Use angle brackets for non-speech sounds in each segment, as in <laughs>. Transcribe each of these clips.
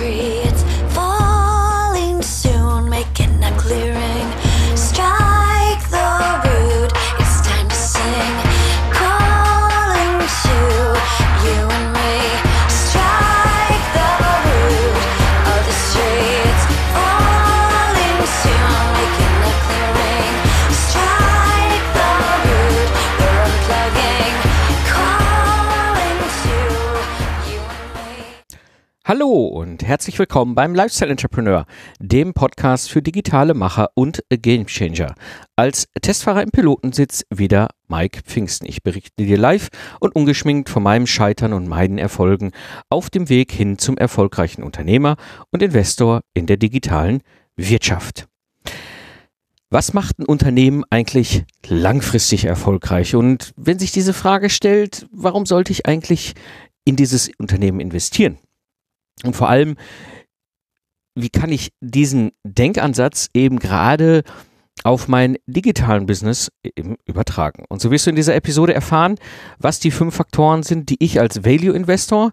tree. Hallo und herzlich willkommen beim Lifestyle Entrepreneur, dem Podcast für digitale Macher und Gamechanger. Als Testfahrer im Pilotensitz wieder Mike Pfingsten. Ich berichte dir live und ungeschminkt von meinem Scheitern und meinen Erfolgen auf dem Weg hin zum erfolgreichen Unternehmer und Investor in der digitalen Wirtschaft. Was macht ein Unternehmen eigentlich langfristig erfolgreich? Und wenn sich diese Frage stellt, warum sollte ich eigentlich in dieses Unternehmen investieren? Und vor allem, wie kann ich diesen Denkansatz eben gerade auf mein digitalen Business eben übertragen? Und so wirst du in dieser Episode erfahren, was die fünf Faktoren sind, die ich als Value Investor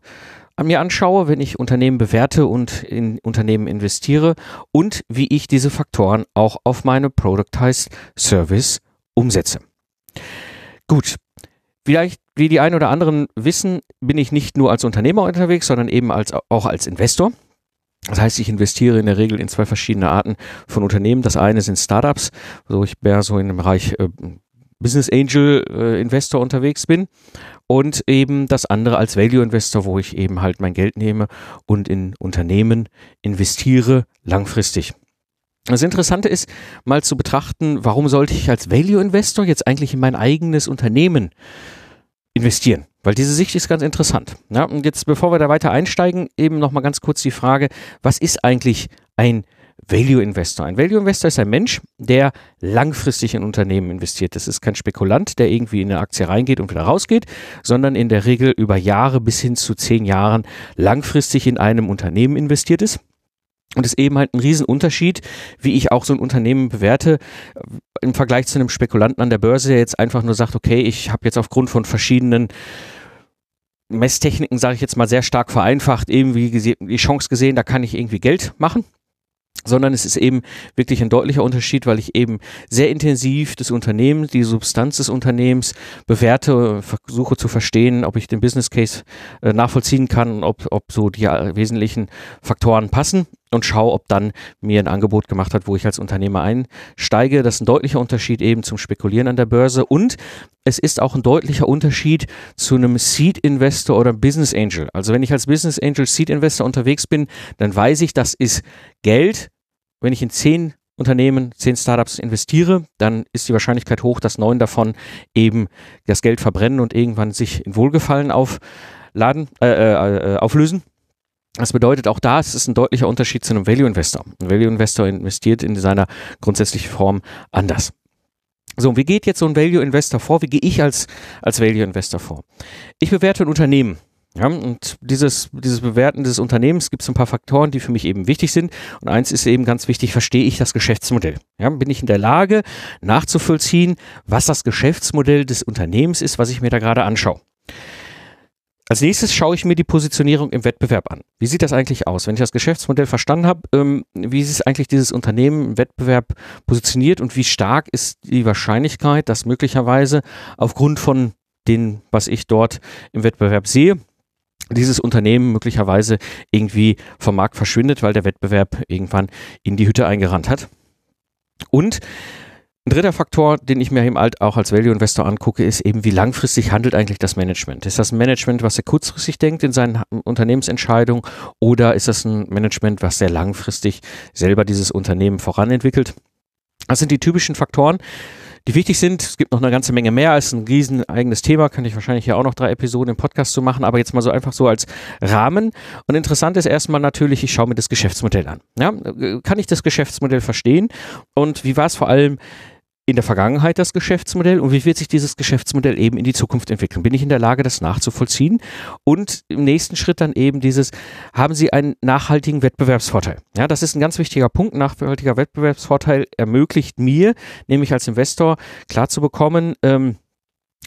an mir anschaue, wenn ich Unternehmen bewerte und in Unternehmen investiere und wie ich diese Faktoren auch auf meine Productized Service umsetze. Gut, Vielleicht, wie die einen oder anderen wissen, bin ich nicht nur als Unternehmer unterwegs, sondern eben als, auch als Investor. Das heißt, ich investiere in der Regel in zwei verschiedene Arten von Unternehmen. Das eine sind Startups, wo ich mehr so in dem Bereich äh, Business Angel äh, Investor unterwegs bin. Und eben das andere als Value Investor, wo ich eben halt mein Geld nehme und in Unternehmen investiere langfristig. Das Interessante ist, mal zu betrachten, warum sollte ich als Value Investor jetzt eigentlich in mein eigenes Unternehmen investieren? Weil diese Sicht ist ganz interessant. Ja, und jetzt, bevor wir da weiter einsteigen, eben nochmal ganz kurz die Frage, was ist eigentlich ein Value Investor? Ein Value Investor ist ein Mensch, der langfristig in Unternehmen investiert. Das ist kein Spekulant, der irgendwie in eine Aktie reingeht und wieder rausgeht, sondern in der Regel über Jahre bis hin zu zehn Jahren langfristig in einem Unternehmen investiert ist. Und es ist eben halt ein Riesenunterschied, wie ich auch so ein Unternehmen bewerte, im Vergleich zu einem Spekulanten an der Börse, der jetzt einfach nur sagt, okay, ich habe jetzt aufgrund von verschiedenen Messtechniken, sage ich jetzt mal sehr stark vereinfacht, irgendwie die Chance gesehen, da kann ich irgendwie Geld machen. Sondern es ist eben wirklich ein deutlicher Unterschied, weil ich eben sehr intensiv das Unternehmen, die Substanz des Unternehmens bewerte, versuche zu verstehen, ob ich den Business Case äh, nachvollziehen kann, ob, ob so die äh, wesentlichen Faktoren passen und schaue, ob dann mir ein Angebot gemacht hat, wo ich als Unternehmer einsteige. Das ist ein deutlicher Unterschied eben zum Spekulieren an der Börse und es ist auch ein deutlicher Unterschied zu einem Seed Investor oder Business Angel. Also wenn ich als Business Angel Seed Investor unterwegs bin, dann weiß ich, das ist Geld. Wenn ich in zehn Unternehmen, zehn Startups investiere, dann ist die Wahrscheinlichkeit hoch, dass neun davon eben das Geld verbrennen und irgendwann sich in Wohlgefallen aufladen, äh, äh, äh auflösen. Das bedeutet, auch da ist es ein deutlicher Unterschied zu einem Value Investor. Ein Value Investor investiert in seiner grundsätzlichen Form anders. So, wie geht jetzt so ein Value Investor vor? Wie gehe ich als, als Value Investor vor? Ich bewerte ein Unternehmen. Ja, und dieses, dieses Bewerten des Unternehmens gibt es ein paar Faktoren, die für mich eben wichtig sind. Und eins ist eben ganz wichtig, verstehe ich das Geschäftsmodell? Ja, bin ich in der Lage, nachzuvollziehen, was das Geschäftsmodell des Unternehmens ist, was ich mir da gerade anschaue? Als nächstes schaue ich mir die Positionierung im Wettbewerb an. Wie sieht das eigentlich aus? Wenn ich das Geschäftsmodell verstanden habe, ähm, wie ist eigentlich dieses Unternehmen im Wettbewerb positioniert und wie stark ist die Wahrscheinlichkeit, dass möglicherweise aufgrund von dem, was ich dort im Wettbewerb sehe, dieses Unternehmen möglicherweise irgendwie vom Markt verschwindet, weil der Wettbewerb irgendwann in die Hütte eingerannt hat. Und ein dritter Faktor, den ich mir eben halt auch als Value Investor angucke, ist eben, wie langfristig handelt eigentlich das Management? Ist das ein Management, was sehr kurzfristig denkt in seinen Unternehmensentscheidungen oder ist das ein Management, was sehr langfristig selber dieses Unternehmen voranentwickelt? Das sind die typischen Faktoren, die wichtig sind. Es gibt noch eine ganze Menge mehr als ein riesen eigenes Thema. Kann ich wahrscheinlich hier auch noch drei Episoden im Podcast zu machen, aber jetzt mal so einfach so als Rahmen. Und interessant ist erstmal natürlich, ich schaue mir das Geschäftsmodell an. Ja, kann ich das Geschäftsmodell verstehen? Und wie war es vor allem in der Vergangenheit das Geschäftsmodell und wie wird sich dieses Geschäftsmodell eben in die Zukunft entwickeln? Bin ich in der Lage, das nachzuvollziehen? Und im nächsten Schritt dann eben dieses, haben Sie einen nachhaltigen Wettbewerbsvorteil? Ja, das ist ein ganz wichtiger Punkt. Nachhaltiger Wettbewerbsvorteil ermöglicht mir, nämlich als Investor, klar zu bekommen, ähm,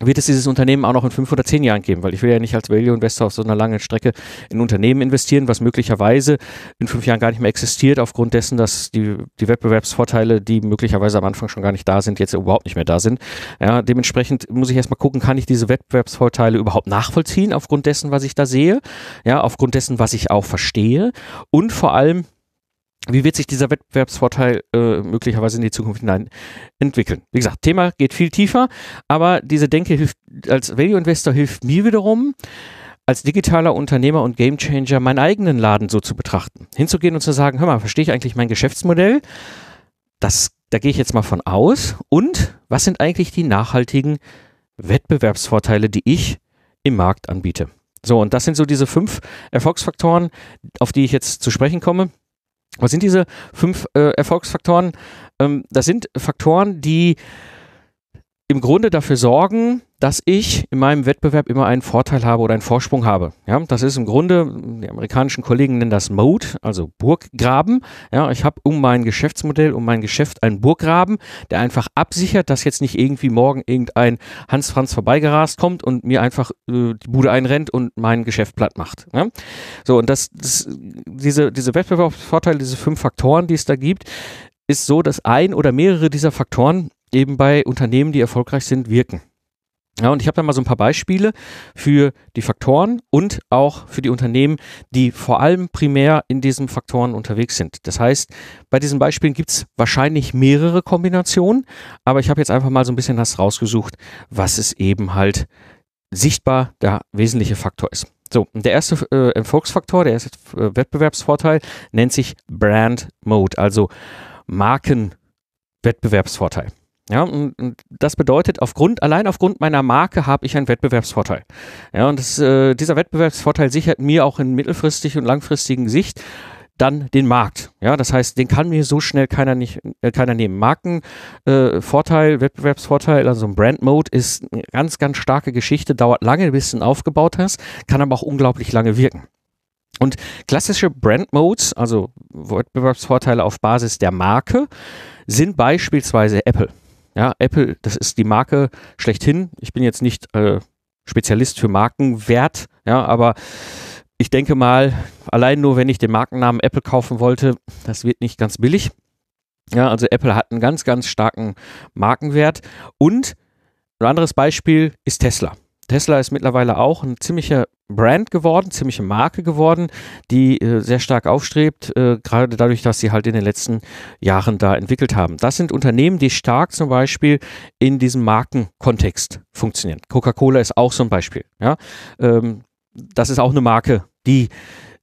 wird es dieses Unternehmen auch noch in fünf oder zehn Jahren geben, weil ich will ja nicht als Value Investor auf so einer langen Strecke in Unternehmen investieren, was möglicherweise in fünf Jahren gar nicht mehr existiert, aufgrund dessen, dass die, die Wettbewerbsvorteile, die möglicherweise am Anfang schon gar nicht da sind, jetzt überhaupt nicht mehr da sind. Ja, dementsprechend muss ich erstmal gucken, kann ich diese Wettbewerbsvorteile überhaupt nachvollziehen, aufgrund dessen, was ich da sehe, ja, aufgrund dessen, was ich auch verstehe? Und vor allem, wie wird sich dieser Wettbewerbsvorteil äh, möglicherweise in die Zukunft hinein entwickeln? Wie gesagt, Thema geht viel tiefer, aber diese Denke hilft als Value Investor hilft mir wiederum, als digitaler Unternehmer und Gamechanger meinen eigenen Laden so zu betrachten. Hinzugehen und zu sagen, hör mal, verstehe ich eigentlich mein Geschäftsmodell? Das, da gehe ich jetzt mal von aus. Und was sind eigentlich die nachhaltigen Wettbewerbsvorteile, die ich im Markt anbiete? So, und das sind so diese fünf Erfolgsfaktoren, auf die ich jetzt zu sprechen komme. Was sind diese fünf äh, Erfolgsfaktoren? Ähm, das sind Faktoren, die im Grunde dafür sorgen, dass ich in meinem Wettbewerb immer einen Vorteil habe oder einen Vorsprung habe. Ja, das ist im Grunde, die amerikanischen Kollegen nennen das Mode, also Burggraben. Ja, ich habe um mein Geschäftsmodell, um mein Geschäft einen Burggraben, der einfach absichert, dass jetzt nicht irgendwie morgen irgendein Hans Franz vorbeigerast kommt und mir einfach äh, die Bude einrennt und mein Geschäft platt macht. Ja? So, und das, das, diese, diese Wettbewerbsvorteile, diese fünf Faktoren, die es da gibt, ist so, dass ein oder mehrere dieser Faktoren eben bei Unternehmen, die erfolgreich sind, wirken. Ja, und ich habe da mal so ein paar Beispiele für die Faktoren und auch für die Unternehmen, die vor allem primär in diesen Faktoren unterwegs sind. Das heißt, bei diesen Beispielen gibt es wahrscheinlich mehrere Kombinationen, aber ich habe jetzt einfach mal so ein bisschen das rausgesucht, was es eben halt sichtbar der wesentliche Faktor ist. So, der erste äh, Erfolgsfaktor, der erste äh, Wettbewerbsvorteil nennt sich Brand Mode, also Markenwettbewerbsvorteil. Ja, und, und, das bedeutet, aufgrund, allein aufgrund meiner Marke habe ich einen Wettbewerbsvorteil. Ja, und das, äh, dieser Wettbewerbsvorteil sichert mir auch in mittelfristig und langfristigen Sicht dann den Markt. Ja, das heißt, den kann mir so schnell keiner nicht, äh, keiner nehmen. Markenvorteil, äh, Wettbewerbsvorteil, also ein Brand Mode ist eine ganz, ganz starke Geschichte, dauert lange, bis du ihn aufgebaut hast, kann aber auch unglaublich lange wirken. Und klassische Brand Modes, also Wettbewerbsvorteile auf Basis der Marke, sind beispielsweise Apple. Ja, Apple, das ist die Marke schlechthin. Ich bin jetzt nicht äh, Spezialist für Markenwert, ja, aber ich denke mal, allein nur wenn ich den Markennamen Apple kaufen wollte, das wird nicht ganz billig. Ja, also Apple hat einen ganz, ganz starken Markenwert. Und ein anderes Beispiel ist Tesla. Tesla ist mittlerweile auch ein ziemlicher Brand geworden, ziemliche Marke geworden, die äh, sehr stark aufstrebt, äh, gerade dadurch, dass sie halt in den letzten Jahren da entwickelt haben. Das sind Unternehmen, die stark zum Beispiel in diesem Markenkontext funktionieren. Coca-Cola ist auch so ein Beispiel. Ja? Ähm, das ist auch eine Marke, die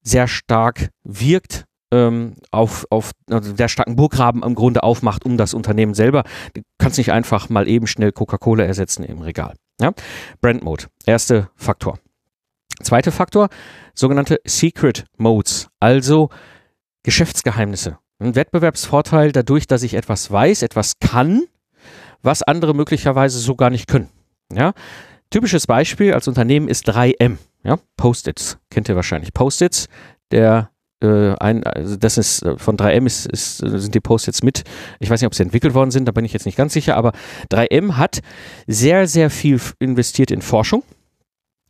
sehr stark wirkt, ähm, auf, auf also sehr starken Burggraben im Grunde aufmacht um das Unternehmen selber. Du kannst nicht einfach mal eben schnell Coca-Cola ersetzen im Regal. Ja? Brand Mode, erster Faktor. Zweiter Faktor, sogenannte Secret Modes, also Geschäftsgeheimnisse. Ein Wettbewerbsvorteil dadurch, dass ich etwas weiß, etwas kann, was andere möglicherweise so gar nicht können. Ja? Typisches Beispiel als Unternehmen ist 3M. Ja? Post-its, kennt ihr wahrscheinlich. Post-its, der äh, ein, also das ist äh, von 3M ist, ist, sind die Posts jetzt mit. Ich weiß nicht, ob sie entwickelt worden sind, da bin ich jetzt nicht ganz sicher, aber 3M hat sehr, sehr viel investiert in Forschung.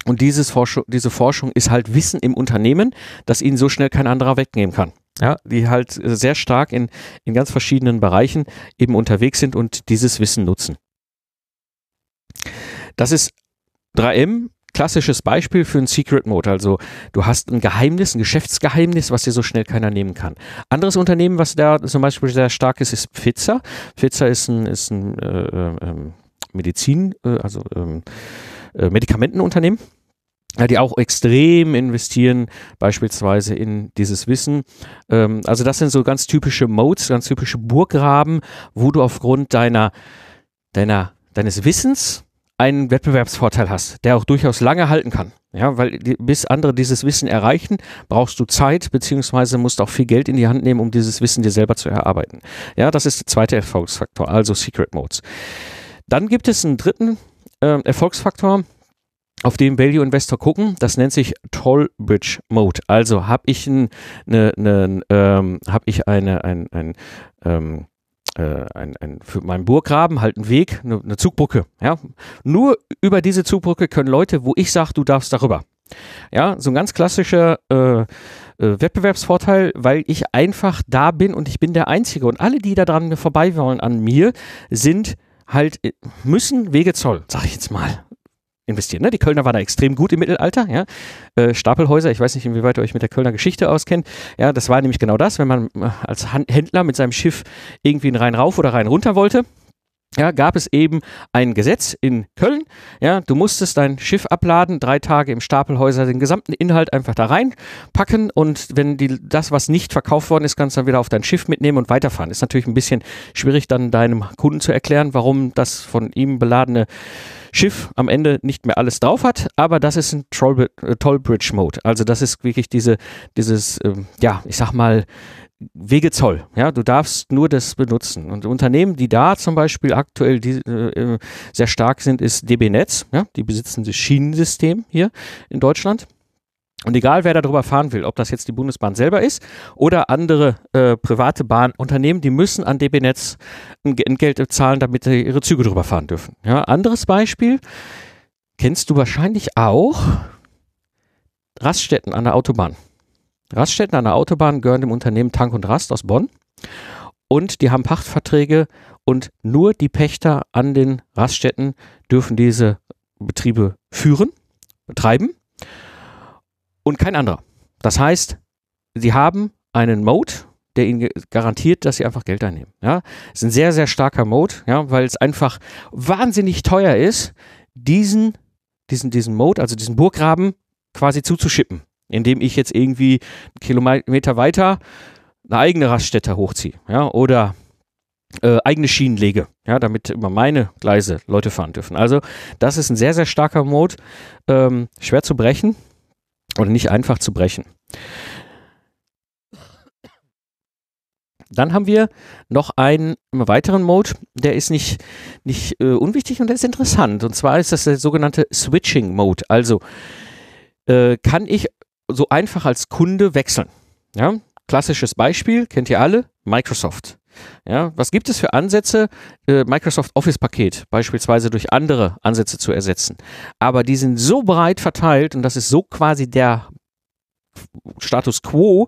Und dieses Forschung, diese Forschung ist halt Wissen im Unternehmen, das ihnen so schnell kein anderer wegnehmen kann. Ja, die halt sehr stark in, in ganz verschiedenen Bereichen eben unterwegs sind und dieses Wissen nutzen. Das ist 3M klassisches Beispiel für einen Secret Mode. Also du hast ein Geheimnis, ein Geschäftsgeheimnis, was dir so schnell keiner nehmen kann. Anderes Unternehmen, was da zum Beispiel sehr stark ist, ist Pfizer. Pfizer ist ein, ist ein äh, äh, Medizin, äh, also ähm, äh, Medikamentenunternehmen die auch extrem investieren, beispielsweise in dieses Wissen. Ähm, also das sind so ganz typische Modes, ganz typische Burggraben, wo du aufgrund deiner, deiner, deines Wissens einen Wettbewerbsvorteil hast, der auch durchaus lange halten kann. Ja, weil bis andere dieses Wissen erreichen, brauchst du Zeit, beziehungsweise musst auch viel Geld in die Hand nehmen, um dieses Wissen dir selber zu erarbeiten. Ja, das ist der zweite Erfolgsfaktor, also Secret Modes. Dann gibt es einen dritten äh, Erfolgsfaktor, auf den Value Investor gucken, das nennt sich Toll Bridge Mode. Also habe ich, ein, eine, eine, ähm, hab ich eine, ein, ein, ähm, äh, ein, ein, für meinen Burggraben halt einen Weg, eine, eine Zugbrücke. Ja? Nur über diese Zugbrücke können Leute, wo ich sage, du darfst darüber. Ja, so ein ganz klassischer äh, äh, Wettbewerbsvorteil, weil ich einfach da bin und ich bin der Einzige. Und alle, die da dran vorbei wollen an mir, sind halt, äh, müssen Wege Zoll, sag ich jetzt mal investieren. Ne? Die Kölner waren da extrem gut im Mittelalter. Ja? Äh, Stapelhäuser, ich weiß nicht, inwieweit ihr euch mit der Kölner Geschichte auskennt. Ja, das war nämlich genau das, wenn man äh, als Händler mit seinem Schiff irgendwie einen Rhein rauf oder Rhein runter wollte, ja, gab es eben ein Gesetz in Köln. Ja, du musstest dein Schiff abladen, drei Tage im Stapelhäuser den gesamten Inhalt einfach da reinpacken und wenn die, das, was nicht verkauft worden ist, kannst du dann wieder auf dein Schiff mitnehmen und weiterfahren. Ist natürlich ein bisschen schwierig, dann deinem Kunden zu erklären, warum das von ihm beladene Schiff am Ende nicht mehr alles drauf hat, aber das ist ein Tollbridge-Mode. Also das ist wirklich diese, dieses, äh, ja, ich sag mal, Wegezoll. Ja, du darfst nur das benutzen. Und Unternehmen, die da zum Beispiel aktuell die, äh, sehr stark sind, ist DB Netz. Ja, die besitzen das Schienensystem hier in Deutschland. Und egal, wer darüber fahren will, ob das jetzt die Bundesbahn selber ist oder andere äh, private Bahnunternehmen, die müssen an DB Netz ein Entgelt zahlen, damit sie ihre Züge drüber fahren dürfen. Ja, anderes Beispiel kennst du wahrscheinlich auch Raststätten an der Autobahn. Raststätten an der Autobahn gehören dem Unternehmen Tank und Rast aus Bonn und die haben Pachtverträge und nur die Pächter an den Raststätten dürfen diese Betriebe führen, betreiben und kein anderer. Das heißt, sie haben einen Mode, der ihnen garantiert, dass sie einfach Geld einnehmen. Ja, ist ein sehr, sehr starker Mode, ja, weil es einfach wahnsinnig teuer ist, diesen, diesen, diesen Mode, also diesen Burggraben quasi zuzuschippen indem ich jetzt irgendwie einen Kilometer weiter eine eigene Raststätte hochziehe, ja, oder äh, eigene Schienen lege, ja, damit immer meine Gleise Leute fahren dürfen. Also das ist ein sehr, sehr starker Mode, ähm, schwer zu brechen oder nicht einfach zu brechen. Dann haben wir noch einen weiteren Mode, der ist nicht, nicht äh, unwichtig und der ist interessant. Und zwar ist das der sogenannte Switching Mode. Also äh, kann ich so einfach als Kunde wechseln. Ja, klassisches Beispiel, kennt ihr alle, Microsoft. Ja, was gibt es für Ansätze, äh, Microsoft Office Paket beispielsweise durch andere Ansätze zu ersetzen? Aber die sind so breit verteilt und das ist so quasi der Status quo,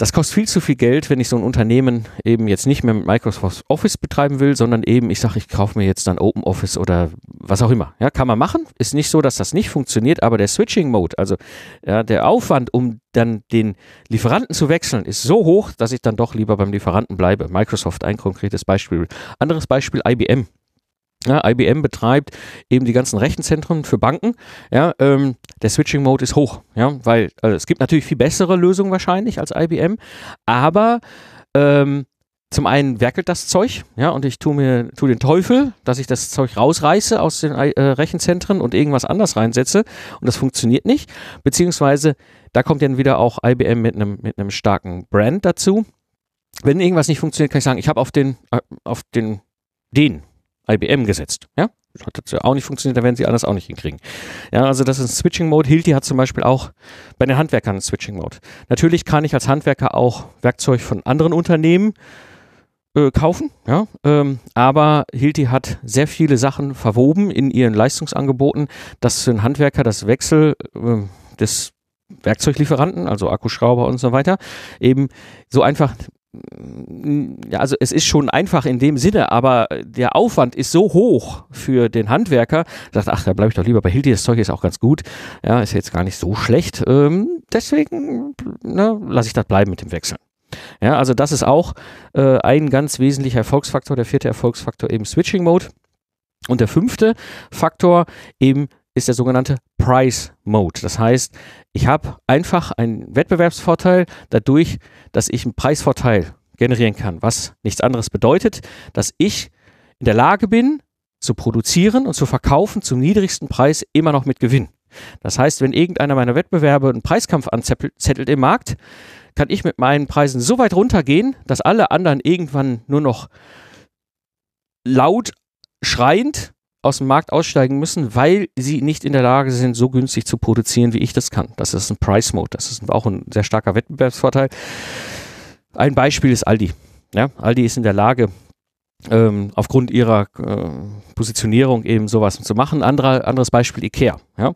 das kostet viel zu viel Geld, wenn ich so ein Unternehmen eben jetzt nicht mehr mit Microsoft Office betreiben will, sondern eben, ich sage, ich kaufe mir jetzt dann Open Office oder was auch immer. Ja, kann man machen. Ist nicht so, dass das nicht funktioniert, aber der Switching Mode, also ja, der Aufwand, um dann den Lieferanten zu wechseln, ist so hoch, dass ich dann doch lieber beim Lieferanten bleibe. Microsoft, ein konkretes Beispiel. Anderes Beispiel, IBM. Ja, IBM betreibt eben die ganzen Rechenzentren für Banken. Ja, ähm, der Switching Mode ist hoch, ja, weil also es gibt natürlich viel bessere Lösungen wahrscheinlich als IBM, aber ähm, zum einen werkelt das Zeug, ja, und ich tue mir tu den Teufel, dass ich das Zeug rausreiße aus den äh, Rechenzentren und irgendwas anders reinsetze und das funktioniert nicht, beziehungsweise da kommt dann wieder auch IBM mit einem mit einem starken Brand dazu. Wenn irgendwas nicht funktioniert, kann ich sagen, ich habe auf den äh, auf den den IBM gesetzt. Ja, hat das auch nicht funktioniert, da werden sie alles auch nicht hinkriegen. Ja, also das ist ein Switching Mode. Hilti hat zum Beispiel auch bei den Handwerkern einen Switching Mode. Natürlich kann ich als Handwerker auch Werkzeug von anderen Unternehmen äh, kaufen, ja, ähm, aber Hilti hat sehr viele Sachen verwoben in ihren Leistungsangeboten, dass für einen Handwerker das Wechsel äh, des Werkzeuglieferanten, also Akkuschrauber und so weiter, eben so einfach ja, also es ist schon einfach in dem Sinne, aber der Aufwand ist so hoch für den Handwerker, sagt, ach, da bleibe ich doch lieber bei Hilti, das Zeug ist auch ganz gut, ja, ist jetzt gar nicht so schlecht, ähm, deswegen ne, lasse ich das bleiben mit dem Wechseln. Ja, also das ist auch äh, ein ganz wesentlicher Erfolgsfaktor, der vierte Erfolgsfaktor eben Switching Mode. Und der fünfte Faktor eben ist der sogenannte Price Mode. Das heißt, ich habe einfach einen Wettbewerbsvorteil dadurch, dass ich einen Preisvorteil generieren kann, was nichts anderes bedeutet, dass ich in der Lage bin, zu produzieren und zu verkaufen zum niedrigsten Preis immer noch mit Gewinn. Das heißt, wenn irgendeiner meiner Wettbewerbe einen Preiskampf anzettelt im Markt, kann ich mit meinen Preisen so weit runtergehen, dass alle anderen irgendwann nur noch laut schreiend aus dem Markt aussteigen müssen, weil sie nicht in der Lage sind, so günstig zu produzieren, wie ich das kann. Das ist ein Price Mode. Das ist auch ein sehr starker Wettbewerbsvorteil. Ein Beispiel ist Aldi. Ja, Aldi ist in der Lage, ähm, aufgrund ihrer äh, Positionierung eben sowas zu machen. Anderer, anderes Beispiel Ikea. Ja.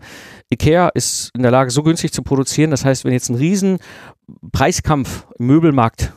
Ikea ist in der Lage, so günstig zu produzieren. Das heißt, wenn jetzt ein riesen Preiskampf im Möbelmarkt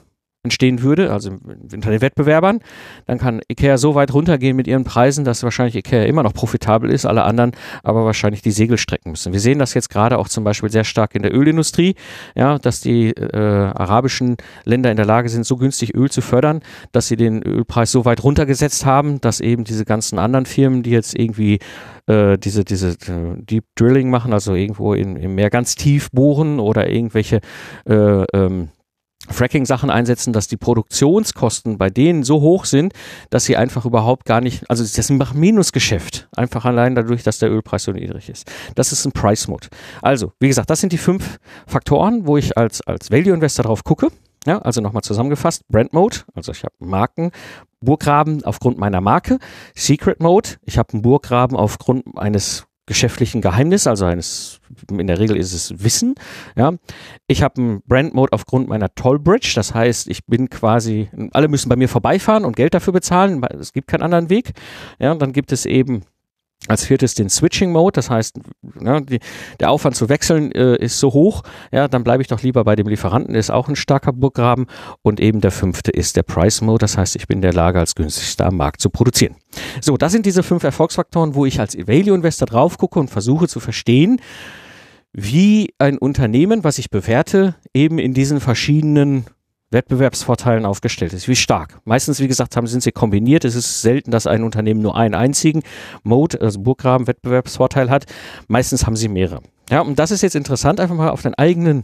entstehen würde, also unter den Wettbewerbern, dann kann Ikea so weit runtergehen mit ihren Preisen, dass wahrscheinlich Ikea immer noch profitabel ist, alle anderen aber wahrscheinlich die Segel strecken müssen. Wir sehen das jetzt gerade auch zum Beispiel sehr stark in der Ölindustrie, ja, dass die äh, arabischen Länder in der Lage sind, so günstig Öl zu fördern, dass sie den Ölpreis so weit runtergesetzt haben, dass eben diese ganzen anderen Firmen, die jetzt irgendwie äh, diese, diese äh, Deep Drilling machen, also irgendwo in, im Meer ganz tief bohren oder irgendwelche äh, ähm, Fracking-Sachen einsetzen, dass die Produktionskosten bei denen so hoch sind, dass sie einfach überhaupt gar nicht, also das ist ein Minusgeschäft, einfach allein dadurch, dass der Ölpreis so niedrig ist. Das ist ein Price-Mode. Also, wie gesagt, das sind die fünf Faktoren, wo ich als, als Value-Investor drauf gucke. Ja, also nochmal zusammengefasst, Brand Mode, also ich habe Marken, Burggraben aufgrund meiner Marke, Secret Mode, ich habe einen Burggraben aufgrund eines geschäftlichen Geheimnis, also eines, in der Regel ist es Wissen. Ja. Ich habe einen Brand Mode aufgrund meiner Tollbridge, das heißt, ich bin quasi, alle müssen bei mir vorbeifahren und Geld dafür bezahlen, es gibt keinen anderen Weg. Ja, und dann gibt es eben als viertes den Switching Mode, das heißt, ne, die, der Aufwand zu wechseln äh, ist so hoch, ja, dann bleibe ich doch lieber bei dem Lieferanten, ist auch ein starker Burggraben. Und eben der fünfte ist der Price Mode, das heißt, ich bin in der Lage, als günstigster am Markt zu produzieren. So, das sind diese fünf Erfolgsfaktoren, wo ich als Value Investor drauf gucke und versuche zu verstehen, wie ein Unternehmen, was ich bewerte, eben in diesen verschiedenen Wettbewerbsvorteilen aufgestellt ist. Wie stark? Meistens, wie gesagt, haben, sind sie kombiniert. Es ist selten, dass ein Unternehmen nur einen einzigen Mode, also Burggraben, Wettbewerbsvorteil hat. Meistens haben sie mehrere. Ja, und das ist jetzt interessant, einfach mal auf den eigenen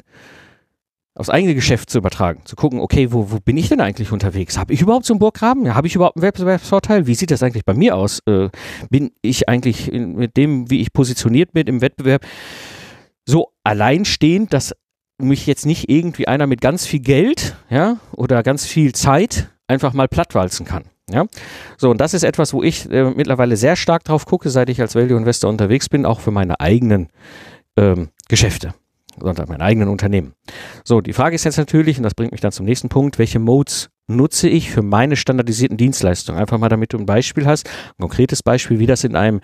aufs eigene Geschäft zu übertragen, zu gucken, okay, wo, wo bin ich denn eigentlich unterwegs? Habe ich überhaupt so einen Burggraben? Habe ich überhaupt einen Wettbewerbsvorteil? Wie sieht das eigentlich bei mir aus? Äh, bin ich eigentlich in, mit dem, wie ich positioniert bin im Wettbewerb, so alleinstehend, dass mich jetzt nicht irgendwie einer mit ganz viel Geld, ja, oder ganz viel Zeit einfach mal plattwalzen kann. Ja, so und das ist etwas, wo ich äh, mittlerweile sehr stark drauf gucke, seit ich als Value Investor unterwegs bin, auch für meine eigenen ähm, Geschäfte oder mein eigenen Unternehmen. So, die Frage ist jetzt natürlich, und das bringt mich dann zum nächsten Punkt, welche Modes nutze ich für meine standardisierten Dienstleistungen? Einfach mal, damit du ein Beispiel hast, ein konkretes Beispiel, wie das in einem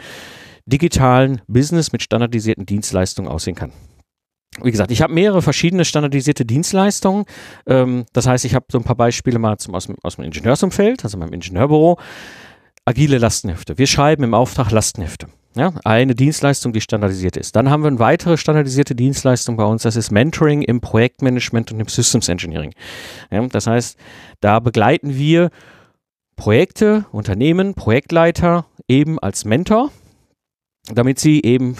digitalen Business mit standardisierten Dienstleistungen aussehen kann wie gesagt, ich habe mehrere verschiedene standardisierte Dienstleistungen. Ähm, das heißt, ich habe so ein paar Beispiele mal zum, aus, dem, aus dem Ingenieursumfeld, also meinem Ingenieurbüro. Agile Lastenhefte. Wir schreiben im Auftrag Lastenhefte. Ja, eine Dienstleistung, die standardisiert ist. Dann haben wir eine weitere standardisierte Dienstleistung bei uns, das ist Mentoring im Projektmanagement und im Systems Engineering. Ja, das heißt, da begleiten wir Projekte, Unternehmen, Projektleiter eben als Mentor, damit sie eben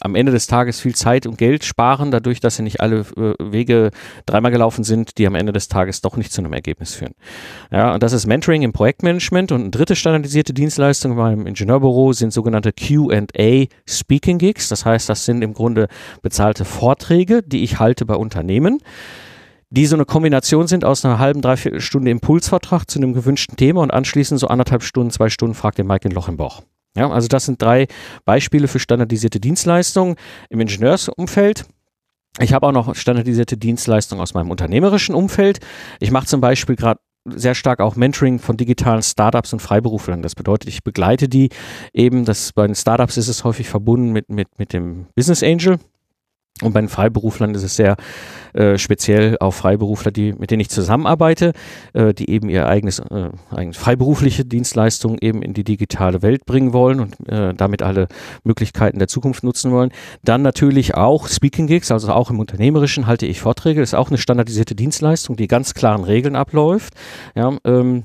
am Ende des Tages viel Zeit und Geld sparen, dadurch, dass sie nicht alle äh, Wege dreimal gelaufen sind, die am Ende des Tages doch nicht zu einem Ergebnis führen. Ja, und das ist Mentoring im Projektmanagement und eine dritte standardisierte Dienstleistung beim Ingenieurbüro sind sogenannte Q&A Speaking Gigs. Das heißt, das sind im Grunde bezahlte Vorträge, die ich halte bei Unternehmen die so eine Kombination sind aus einer halben, dreiviertel Stunde Impulsvortrag zu einem gewünschten Thema und anschließend so anderthalb Stunden, zwei Stunden fragt den Mike in Loch im Bauch. Ja, also das sind drei Beispiele für standardisierte Dienstleistungen im Ingenieursumfeld. Ich habe auch noch standardisierte Dienstleistungen aus meinem unternehmerischen Umfeld. Ich mache zum Beispiel gerade sehr stark auch Mentoring von digitalen Startups und Freiberuflern. Das bedeutet, ich begleite die eben, das bei den Startups ist es häufig verbunden mit, mit, mit dem Business Angel. Und bei den Freiberuflern ist es sehr äh, speziell auf Freiberufler, die, mit denen ich zusammenarbeite, äh, die eben ihr eigenes, äh, eigenes freiberufliche Dienstleistungen eben in die digitale Welt bringen wollen und äh, damit alle Möglichkeiten der Zukunft nutzen wollen. Dann natürlich auch Speaking Gigs, also auch im Unternehmerischen halte ich Vorträge. Das ist auch eine standardisierte Dienstleistung, die ganz klaren Regeln abläuft. Ja, ähm,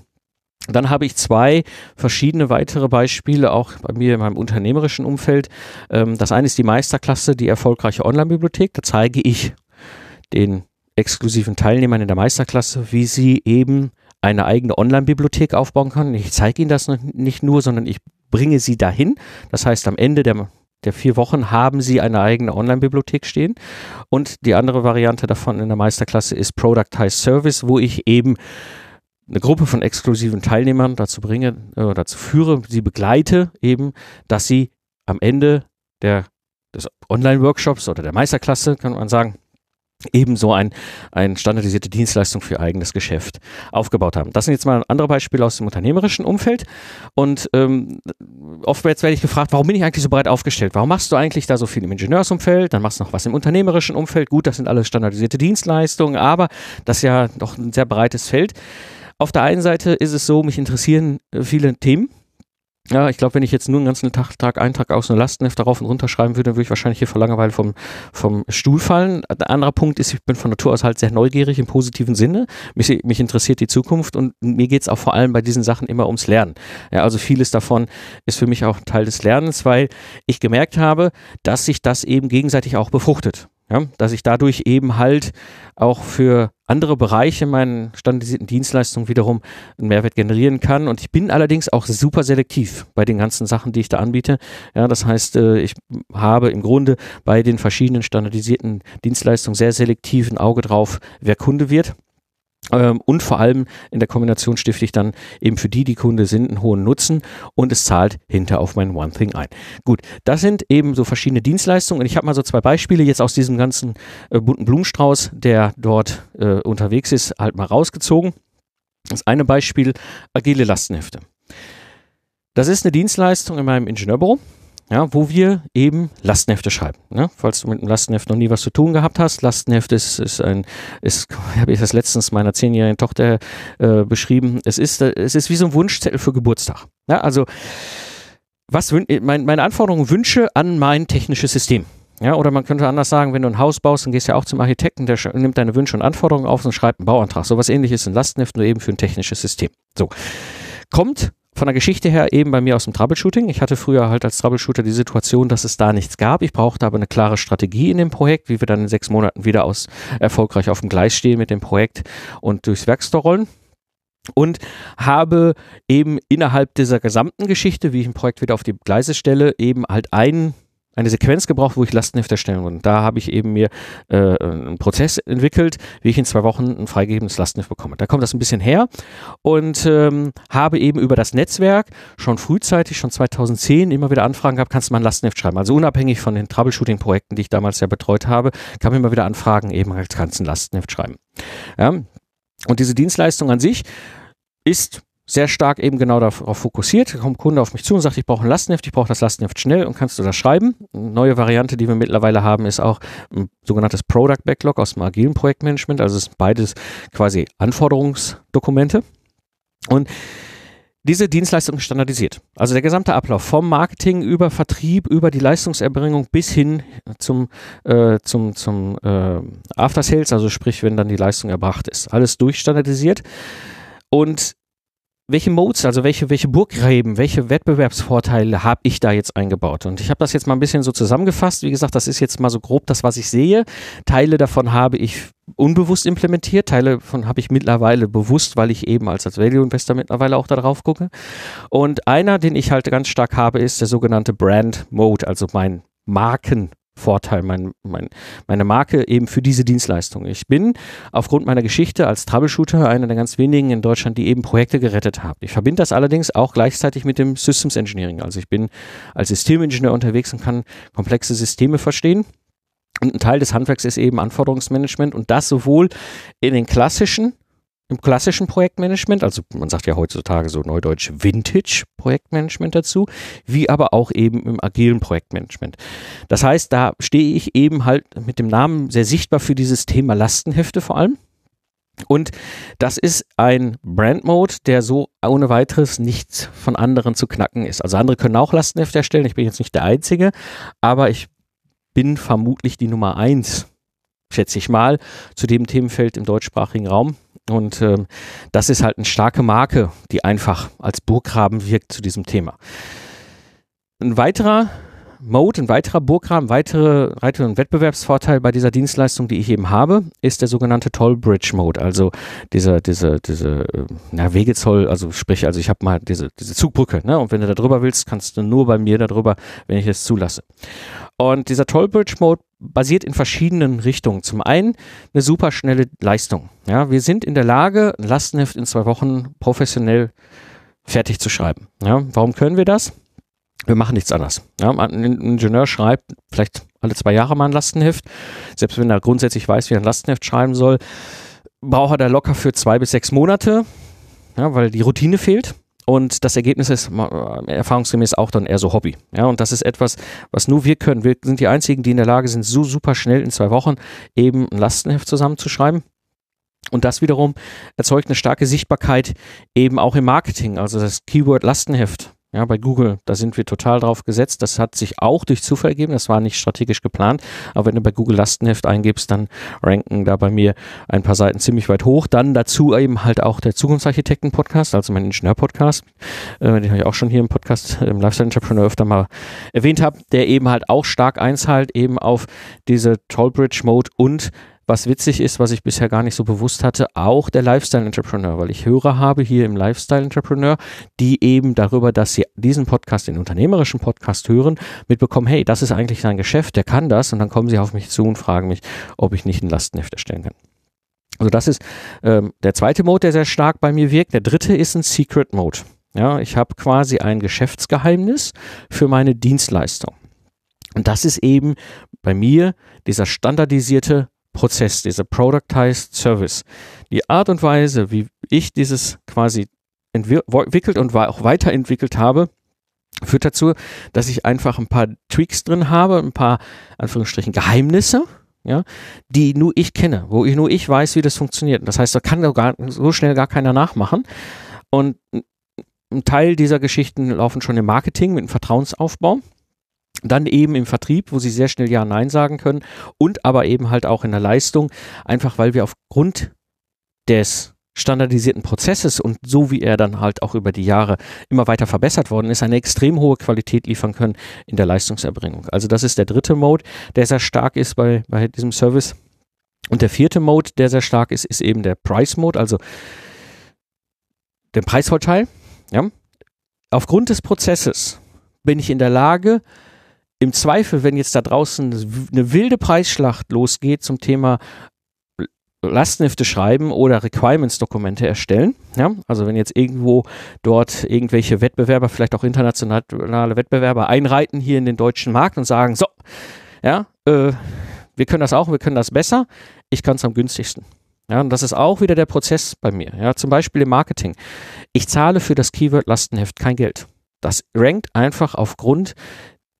dann habe ich zwei verschiedene weitere Beispiele, auch bei mir in meinem unternehmerischen Umfeld. Ähm, das eine ist die Meisterklasse, die erfolgreiche Online-Bibliothek. Da zeige ich den exklusiven Teilnehmern in der Meisterklasse, wie sie eben eine eigene Online-Bibliothek aufbauen können. Ich zeige ihnen das nicht nur, sondern ich bringe sie dahin. Das heißt, am Ende der, der vier Wochen haben sie eine eigene Online-Bibliothek stehen. Und die andere Variante davon in der Meisterklasse ist Productized Service, wo ich eben eine Gruppe von exklusiven Teilnehmern dazu bringe, äh, dazu führe, sie begleite eben, dass sie am Ende der, des Online-Workshops oder der Meisterklasse, kann man sagen, ebenso ein, ein standardisierte Dienstleistung für eigenes Geschäft aufgebaut haben. Das sind jetzt mal andere Beispiele aus dem unternehmerischen Umfeld. Und ähm, oftmals werde ich gefragt, warum bin ich eigentlich so breit aufgestellt? Warum machst du eigentlich da so viel im Ingenieursumfeld? Dann machst du noch was im unternehmerischen Umfeld. Gut, das sind alles standardisierte Dienstleistungen, aber das ist ja doch ein sehr breites Feld. Auf der einen Seite ist es so, mich interessieren äh, viele Themen ja, ich glaube, wenn ich jetzt nur einen ganzen Tag, Tag Eintrag aus einer Lastenheft darauf und runter schreiben würde, dann würde ich wahrscheinlich hier vor Langeweile vom, vom Stuhl fallen. Der andere Punkt ist, ich bin von Natur aus halt sehr neugierig im positiven Sinne. Mich, mich interessiert die Zukunft und mir geht es auch vor allem bei diesen Sachen immer ums Lernen. Ja, also vieles davon ist für mich auch Teil des Lernens, weil ich gemerkt habe, dass sich das eben gegenseitig auch befruchtet. Ja, dass ich dadurch eben halt auch für andere Bereiche meinen standardisierten Dienstleistungen wiederum einen Mehrwert generieren kann. Und ich bin allerdings auch super selektiv bei den ganzen Sachen, die ich da anbiete. Ja, das heißt, äh, ich habe im Grunde bei den verschiedenen standardisierten Dienstleistungen sehr selektiv ein Auge drauf, wer Kunde wird und vor allem in der Kombination stifte ich dann eben für die, die Kunde sind, einen hohen Nutzen und es zahlt hinter auf mein One Thing ein. Gut, das sind eben so verschiedene Dienstleistungen und ich habe mal so zwei Beispiele jetzt aus diesem ganzen äh, bunten Blumenstrauß, der dort äh, unterwegs ist, halt mal rausgezogen. Das eine Beispiel, agile Lastenhefte. Das ist eine Dienstleistung in meinem Ingenieurbüro ja, wo wir eben Lastenhefte schreiben. Ne? Falls du mit einem Lastenheft noch nie was zu tun gehabt hast, Lastenheft ist, ist ein, ist, <laughs> habe ich das letztens meiner zehnjährigen Tochter äh, beschrieben. Es ist, es ist wie so ein Wunschzettel für Geburtstag. Ja, also was mein, meine Anforderungen, Wünsche an mein technisches System. Ja, oder man könnte anders sagen, wenn du ein Haus baust, dann gehst du ja auch zum Architekten, der nimmt deine Wünsche und Anforderungen auf und schreibt einen Bauantrag. So was ähnliches in Lastenheft, nur eben für ein technisches System. So. Kommt von der Geschichte her eben bei mir aus dem Troubleshooting. Ich hatte früher halt als Troubleshooter die Situation, dass es da nichts gab. Ich brauchte aber eine klare Strategie in dem Projekt, wie wir dann in sechs Monaten wieder aus erfolgreich auf dem Gleis stehen mit dem Projekt und durchs Werkstore rollen und habe eben innerhalb dieser gesamten Geschichte, wie ich ein Projekt wieder auf die Gleise stelle, eben halt einen eine Sequenz gebraucht, wo ich Lastenheft erstellen wollte. Da habe ich eben mir äh, einen Prozess entwickelt, wie ich in zwei Wochen ein freigegebenes Lastenheft bekomme. Da kommt das ein bisschen her und ähm, habe eben über das Netzwerk schon frühzeitig, schon 2010, immer wieder Anfragen gehabt, kannst du mal ein Lastenheft schreiben. Also unabhängig von den Troubleshooting-Projekten, die ich damals ja betreut habe, kam immer wieder Anfragen, eben kannst du ein Lastenheft schreiben. Ja. Und diese Dienstleistung an sich ist sehr stark eben genau darauf fokussiert. Da kommt Kunde auf mich zu und sagt, ich brauche ein Lastenheft, ich brauche das Lastenheft schnell und kannst du das schreiben. Eine neue Variante, die wir mittlerweile haben, ist auch ein sogenanntes Product Backlog aus dem agilen Projektmanagement. Also es sind beides quasi Anforderungsdokumente. Und diese Dienstleistung ist standardisiert. Also der gesamte Ablauf vom Marketing über Vertrieb, über die Leistungserbringung bis hin zum, äh, zum, zum äh, After Sales, also sprich, wenn dann die Leistung erbracht ist. Alles durchstandardisiert. Und welche Modes, also welche, welche Burggräben, welche Wettbewerbsvorteile habe ich da jetzt eingebaut? Und ich habe das jetzt mal ein bisschen so zusammengefasst. Wie gesagt, das ist jetzt mal so grob das, was ich sehe. Teile davon habe ich unbewusst implementiert, Teile davon habe ich mittlerweile bewusst, weil ich eben als, als Value Investor mittlerweile auch darauf gucke. Und einer, den ich halt ganz stark habe, ist der sogenannte Brand Mode, also mein Marken Vorteil, mein, mein, meine Marke eben für diese Dienstleistung. Ich bin aufgrund meiner Geschichte als Troubleshooter einer der ganz wenigen in Deutschland, die eben Projekte gerettet haben. Ich verbinde das allerdings auch gleichzeitig mit dem Systems Engineering. Also ich bin als Systemingenieur unterwegs und kann komplexe Systeme verstehen. Und ein Teil des Handwerks ist eben Anforderungsmanagement und das sowohl in den klassischen im klassischen Projektmanagement, also man sagt ja heutzutage so neudeutsch Vintage Projektmanagement dazu, wie aber auch eben im agilen Projektmanagement. Das heißt, da stehe ich eben halt mit dem Namen sehr sichtbar für dieses Thema Lastenhefte vor allem. Und das ist ein Brand Mode, der so ohne weiteres nicht von anderen zu knacken ist. Also andere können auch Lastenhefte erstellen. Ich bin jetzt nicht der Einzige, aber ich bin vermutlich die Nummer eins, schätze ich mal, zu dem Themenfeld im deutschsprachigen Raum. Und ähm, das ist halt eine starke Marke, die einfach als Burggraben wirkt zu diesem Thema. Ein weiterer Mode, ein weiterer Burggraben, weitere, weitere Wettbewerbsvorteil bei dieser Dienstleistung, die ich eben habe, ist der sogenannte Toll Bridge Mode. Also diese, diese, diese äh, na, Wegezoll, also sprich, also ich habe mal diese, diese Zugbrücke, ne? Und wenn du da drüber willst, kannst du nur bei mir darüber, wenn ich es zulasse. Und dieser Toll Bridge Mode basiert in verschiedenen Richtungen. Zum einen eine super schnelle Leistung. Ja, wir sind in der Lage, ein Lastenheft in zwei Wochen professionell fertig zu schreiben. Ja, warum können wir das? Wir machen nichts anderes. Ja, ein Ingenieur schreibt vielleicht alle zwei Jahre mal ein Lastenheft. Selbst wenn er grundsätzlich weiß, wie er ein Lastenheft schreiben soll, braucht er da locker für zwei bis sechs Monate, ja, weil die Routine fehlt. Und das Ergebnis ist erfahrungsgemäß auch dann eher so Hobby. Ja, und das ist etwas, was nur wir können. Wir sind die einzigen, die in der Lage sind, so super schnell in zwei Wochen eben ein Lastenheft zusammenzuschreiben. Und das wiederum erzeugt eine starke Sichtbarkeit eben auch im Marketing. Also das Keyword Lastenheft ja, bei Google, da sind wir total drauf gesetzt. Das hat sich auch durch Zufall ergeben. Das war nicht strategisch geplant. Aber wenn du bei Google Lastenheft eingibst, dann ranken da bei mir ein paar Seiten ziemlich weit hoch. Dann dazu eben halt auch der Zukunftsarchitekten-Podcast, also mein Ingenieur-Podcast, äh, den habe ich auch schon hier im Podcast, im Lifestyle Entrepreneur öfter mal erwähnt habe, der eben halt auch stark einzahlt eben auf diese Tollbridge Mode und was witzig ist, was ich bisher gar nicht so bewusst hatte, auch der Lifestyle Entrepreneur, weil ich Hörer habe hier im Lifestyle Entrepreneur, die eben darüber, dass sie diesen Podcast, den unternehmerischen Podcast hören, mitbekommen, hey, das ist eigentlich sein Geschäft, der kann das und dann kommen sie auf mich zu und fragen mich, ob ich nicht ein Lastenheft erstellen kann. Also das ist ähm, der zweite Mode, der sehr stark bei mir wirkt. Der dritte ist ein Secret Mode. Ja, ich habe quasi ein Geschäftsgeheimnis für meine Dienstleistung. Und das ist eben bei mir dieser standardisierte Prozess, dieser Productized Service. Die Art und Weise, wie ich dieses quasi entwickelt und auch weiterentwickelt habe, führt dazu, dass ich einfach ein paar Tweaks drin habe, ein paar Anführungsstrichen Geheimnisse, ja, die nur ich kenne, wo ich nur ich weiß, wie das funktioniert. Das heißt, da kann gar, so schnell gar keiner nachmachen. Und ein Teil dieser Geschichten laufen schon im Marketing mit dem Vertrauensaufbau dann eben im Vertrieb, wo sie sehr schnell Ja, Nein sagen können und aber eben halt auch in der Leistung, einfach weil wir aufgrund des standardisierten Prozesses und so wie er dann halt auch über die Jahre immer weiter verbessert worden ist, eine extrem hohe Qualität liefern können in der Leistungserbringung. Also das ist der dritte Mode, der sehr stark ist bei, bei diesem Service. Und der vierte Mode, der sehr stark ist, ist eben der Price Mode, also der Preisvorteil. Ja. Aufgrund des Prozesses bin ich in der Lage, im Zweifel, wenn jetzt da draußen eine wilde Preisschlacht losgeht zum Thema Lastenhefte schreiben oder Requirements-Dokumente erstellen. Ja, also wenn jetzt irgendwo dort irgendwelche Wettbewerber, vielleicht auch internationale Wettbewerber einreiten hier in den deutschen Markt und sagen, so, ja, äh, wir können das auch, wir können das besser, ich kann es am günstigsten. Ja, und das ist auch wieder der Prozess bei mir. Ja, zum Beispiel im Marketing. Ich zahle für das Keyword Lastenheft kein Geld. Das rankt einfach aufgrund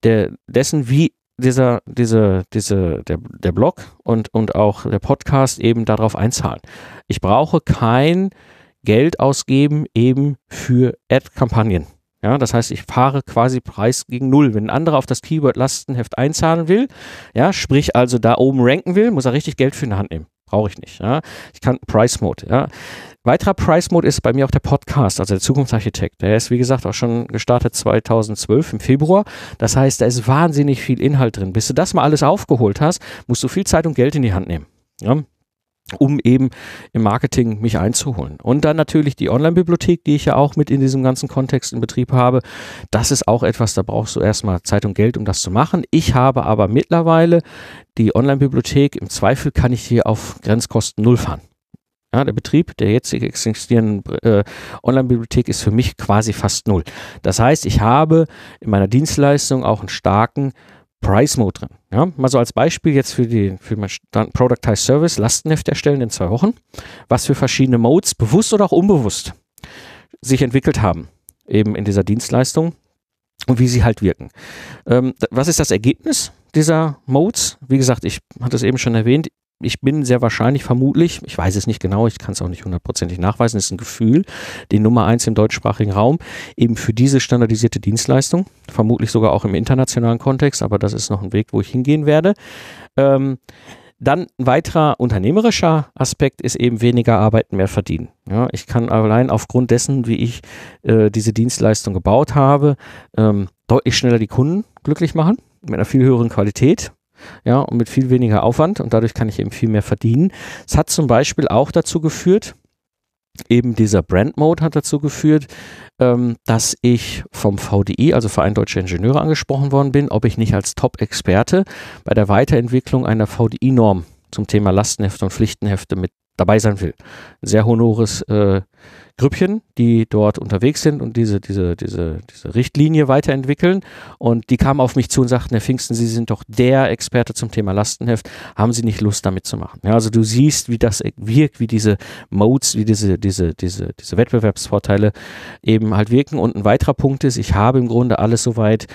der, dessen, wie dieser, diese, diese, der, der Blog und, und auch der Podcast eben darauf einzahlen. Ich brauche kein Geld ausgeben eben für Ad-Kampagnen. Ja, das heißt, ich fahre quasi Preis gegen Null. Wenn ein anderer auf das Keyword Lastenheft einzahlen will, ja, sprich also da oben ranken will, muss er richtig Geld für in der Hand nehmen. Brauche ich nicht. Ja. Ich kann Price Mode. Ja. Weiterer Price Mode ist bei mir auch der Podcast, also der Zukunftsarchitekt. Der ist, wie gesagt, auch schon gestartet 2012 im Februar. Das heißt, da ist wahnsinnig viel Inhalt drin. Bis du das mal alles aufgeholt hast, musst du viel Zeit und Geld in die Hand nehmen. Ja? Um eben im Marketing mich einzuholen. Und dann natürlich die Online-Bibliothek, die ich ja auch mit in diesem ganzen Kontext in Betrieb habe. Das ist auch etwas, da brauchst du erstmal Zeit und Geld, um das zu machen. Ich habe aber mittlerweile die Online-Bibliothek, im Zweifel kann ich hier auf Grenzkosten null fahren. Ja, der Betrieb der jetzige existierenden äh, Online-Bibliothek ist für mich quasi fast null. Das heißt, ich habe in meiner Dienstleistung auch einen starken Price Mode drin. Ja, mal so als Beispiel jetzt für die für mein Productized Service Lastenheft erstellen in zwei Wochen, was für verschiedene Modes bewusst oder auch unbewusst sich entwickelt haben eben in dieser Dienstleistung und wie sie halt wirken. Ähm, was ist das Ergebnis dieser Modes? Wie gesagt, ich hatte es eben schon erwähnt, ich bin sehr wahrscheinlich, vermutlich, ich weiß es nicht genau, ich kann es auch nicht hundertprozentig nachweisen, ist ein Gefühl, die Nummer eins im deutschsprachigen Raum, eben für diese standardisierte Dienstleistung, vermutlich sogar auch im internationalen Kontext, aber das ist noch ein Weg, wo ich hingehen werde. Ähm, dann ein weiterer unternehmerischer Aspekt ist eben weniger arbeiten, mehr verdienen. Ja, ich kann allein aufgrund dessen, wie ich äh, diese Dienstleistung gebaut habe, ähm, deutlich schneller die Kunden glücklich machen, mit einer viel höheren Qualität ja, und mit viel weniger Aufwand und dadurch kann ich eben viel mehr verdienen. Es hat zum Beispiel auch dazu geführt, eben dieser Brand Mode hat dazu geführt, ähm, dass ich vom VDI, also Verein Deutsche Ingenieure, angesprochen worden bin, ob ich nicht als Top-Experte bei der Weiterentwicklung einer VDI-Norm zum Thema Lastenhefte und Pflichtenhefte mit dabei sein will. Ein sehr honores äh, Grüppchen, die dort unterwegs sind und diese, diese, diese, diese Richtlinie weiterentwickeln. Und die kamen auf mich zu und sagten, Herr Pfingsten, Sie sind doch der Experte zum Thema Lastenheft. Haben Sie nicht Lust, damit zu machen? Ja, also du siehst, wie das wirkt, wie diese Modes, wie diese, diese, diese, diese Wettbewerbsvorteile eben halt wirken. Und ein weiterer Punkt ist, ich habe im Grunde alles soweit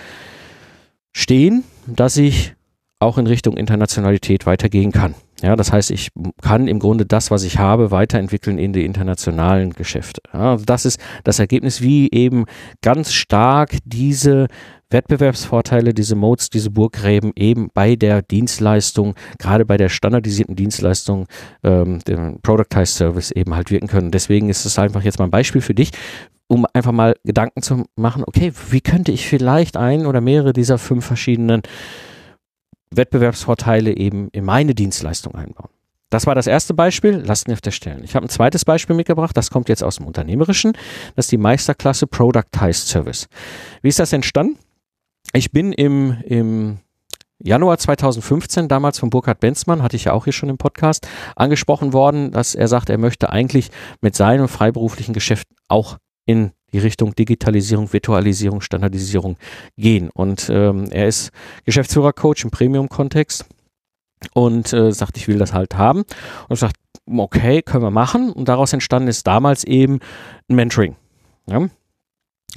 stehen, dass ich auch in Richtung Internationalität weitergehen kann. Ja, das heißt, ich kann im Grunde das, was ich habe, weiterentwickeln in die internationalen Geschäfte. Ja, also das ist das Ergebnis, wie eben ganz stark diese Wettbewerbsvorteile, diese Modes, diese Burggräben eben bei der Dienstleistung, gerade bei der standardisierten Dienstleistung, ähm, dem Productized Service eben halt wirken können. Deswegen ist es einfach jetzt mal ein Beispiel für dich, um einfach mal Gedanken zu machen, okay, wie könnte ich vielleicht ein oder mehrere dieser fünf verschiedenen Wettbewerbsvorteile eben in meine Dienstleistung einbauen. Das war das erste Beispiel, Lastenheft erstellen. Ich habe ein zweites Beispiel mitgebracht, das kommt jetzt aus dem Unternehmerischen. Das ist die Meisterklasse Productized Service. Wie ist das entstanden? Ich bin im, im Januar 2015, damals von Burkhard Benzmann, hatte ich ja auch hier schon im Podcast, angesprochen worden, dass er sagt, er möchte eigentlich mit seinem freiberuflichen Geschäft auch in die Richtung Digitalisierung, Virtualisierung, Standardisierung gehen. Und ähm, er ist Geschäftsführer-Coach im Premium-Kontext und äh, sagt, ich will das halt haben. Und sagt, okay, können wir machen. Und daraus entstanden ist damals eben ein Mentoring. Ja?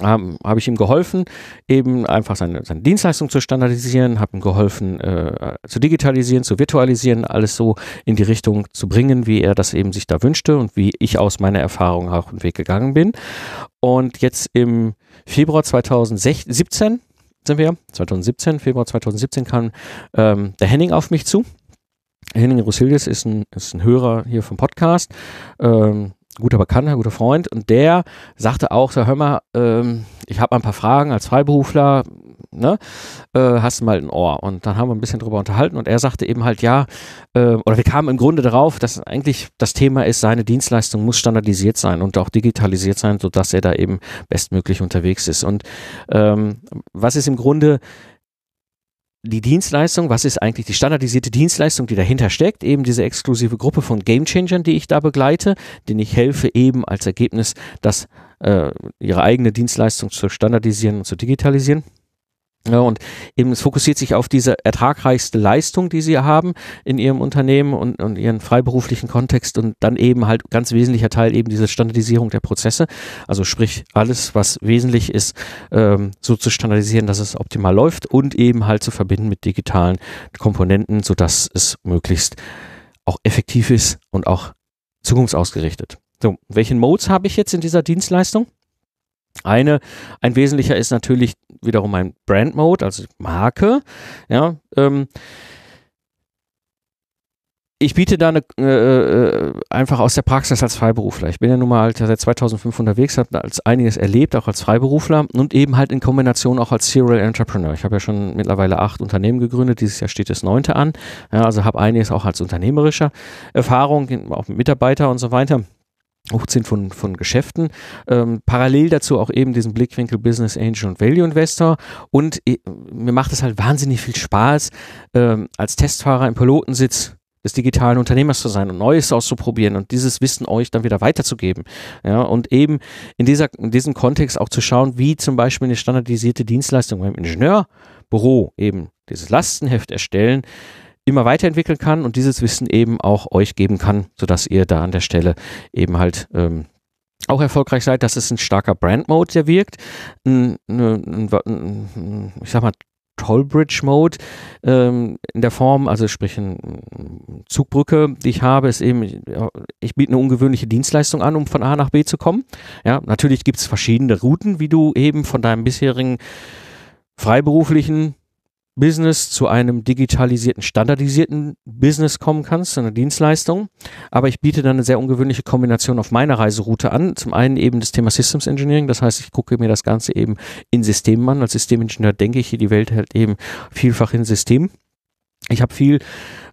Ähm, habe ich ihm geholfen, eben einfach seine, seine Dienstleistung zu standardisieren, habe ihm geholfen, äh, zu digitalisieren, zu virtualisieren, alles so in die Richtung zu bringen, wie er das eben sich da wünschte und wie ich aus meiner Erfahrung auch den Weg gegangen bin. Und jetzt im Februar 2017 sind wir, 2017, Februar 2017 kam ähm, der Henning auf mich zu. Henning Rusilius ist ein, ist ein Hörer hier vom Podcast. Ähm, guter Bekannter, guter Freund. Und der sagte auch so, hör mal, ähm, ich habe ein paar Fragen als Freiberufler, ne, äh, hast du mal ein Ohr? Und dann haben wir ein bisschen drüber unterhalten und er sagte eben halt, ja, äh, oder wir kamen im Grunde darauf, dass eigentlich das Thema ist, seine Dienstleistung muss standardisiert sein und auch digitalisiert sein, sodass er da eben bestmöglich unterwegs ist. Und ähm, was ist im Grunde die Dienstleistung, was ist eigentlich die standardisierte Dienstleistung, die dahinter steckt, eben diese exklusive Gruppe von Gamechangern, die ich da begleite, denen ich helfe, eben als Ergebnis, das äh, ihre eigene Dienstleistung zu standardisieren und zu digitalisieren. Ja, und eben es fokussiert sich auf diese ertragreichste Leistung, die sie haben in ihrem Unternehmen und, und ihren freiberuflichen Kontext und dann eben halt ganz wesentlicher Teil eben diese Standardisierung der Prozesse. Also sprich alles, was wesentlich ist, ähm, so zu standardisieren, dass es optimal läuft und eben halt zu verbinden mit digitalen Komponenten, sodass es möglichst auch effektiv ist und auch zukunftsausgerichtet. So, welchen Modes habe ich jetzt in dieser Dienstleistung? Eine, ein wesentlicher ist natürlich wiederum ein Brand Mode, also Marke. Ja, ähm, ich biete da eine, äh, äh, einfach aus der Praxis als Freiberufler. Ich bin ja nun mal halt seit 2005 unterwegs, habe als einiges erlebt, auch als Freiberufler und eben halt in Kombination auch als Serial Entrepreneur. Ich habe ja schon mittlerweile acht Unternehmen gegründet, dieses Jahr steht das neunte an. Ja, also habe einiges auch als unternehmerischer Erfahrung, auch mit Mitarbeiter und so weiter. Hochziehen von, von Geschäften. Ähm, parallel dazu auch eben diesen Blickwinkel Business Angel und Value Investor. Und äh, mir macht es halt wahnsinnig viel Spaß, ähm, als Testfahrer im Pilotensitz des digitalen Unternehmers zu sein und Neues auszuprobieren und dieses Wissen euch dann wieder weiterzugeben. Ja, und eben in, dieser, in diesem Kontext auch zu schauen, wie zum Beispiel eine standardisierte Dienstleistung beim Ingenieurbüro eben dieses Lastenheft erstellen, immer weiterentwickeln kann und dieses Wissen eben auch euch geben kann, sodass ihr da an der Stelle eben halt ähm, auch erfolgreich seid. Das ist ein starker Brand-Mode, der wirkt. Ein, ein, ein, ich sag mal, Tollbridge-Mode ähm, in der Form, also sprich eine Zugbrücke, die ich habe, ist eben, ich biete eine ungewöhnliche Dienstleistung an, um von A nach B zu kommen. Ja, natürlich gibt es verschiedene Routen, wie du eben von deinem bisherigen freiberuflichen Business zu einem digitalisierten, standardisierten Business kommen kannst, zu einer Dienstleistung. Aber ich biete dann eine sehr ungewöhnliche Kombination auf meiner Reiseroute an. Zum einen eben das Thema Systems Engineering, das heißt, ich gucke mir das Ganze eben in Systemen an. Als Systemingenieur denke ich hier die Welt halt eben vielfach in Systemen. Ich habe viel